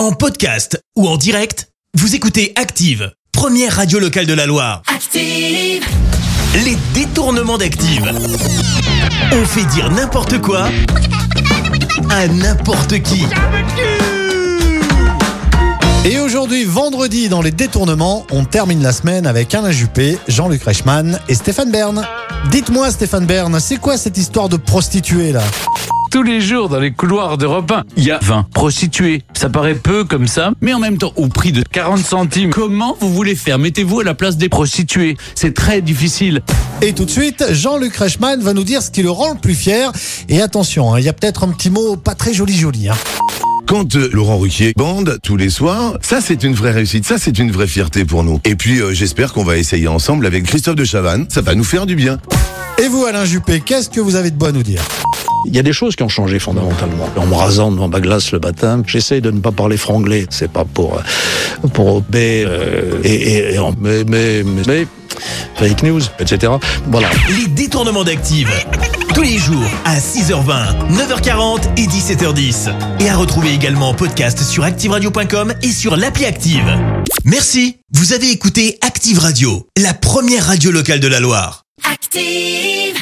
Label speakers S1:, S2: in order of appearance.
S1: En podcast ou en direct, vous écoutez Active, première radio locale de la Loire.
S2: Active,
S1: Les détournements d'Active. On fait dire n'importe quoi à n'importe qui.
S3: Et aujourd'hui, vendredi, dans les détournements, on termine la semaine avec Alain Juppé, Jean-Luc Reichmann et Stéphane Bern. Dites-moi, Stéphane Bern, c'est quoi cette histoire de prostituée là?
S4: Tous les jours, dans les couloirs d'Europe 1, il y a 20 prostituées. Ça paraît peu comme ça, mais en même temps, au prix de 40 centimes. Comment vous voulez faire? Mettez-vous à la place des prostituées. C'est très difficile.
S3: Et tout de suite, Jean-Luc Reichmann va nous dire ce qui le rend le plus fier. Et attention, hein, il y a peut-être un petit mot pas très joli joli. Hein.
S5: Quand euh, Laurent Ruquier bande tous les soirs, ça c'est une vraie réussite, ça c'est une vraie fierté pour nous. Et puis euh, j'espère qu'on va essayer ensemble avec Christophe de Chavannes, ça va nous faire du bien.
S3: Et vous, Alain Juppé, qu'est-ce que vous avez de bon à nous dire?
S6: Il y a des choses qui ont changé fondamentalement. En me rasant devant ma glace le matin, j'essaye de ne pas parler franglais. C'est pas pour euh, pour mais euh, et, et, et en- mais, mais mais mais fake news, etc. Voilà.
S1: Les détournements d'Active. Tous les jours à 6h20, 9h40 et 17h10. Et à retrouver également en podcast sur ActiveRadio.com et sur l'appli Active. Merci. Vous avez écouté Active Radio, la première radio locale de la Loire.
S2: active.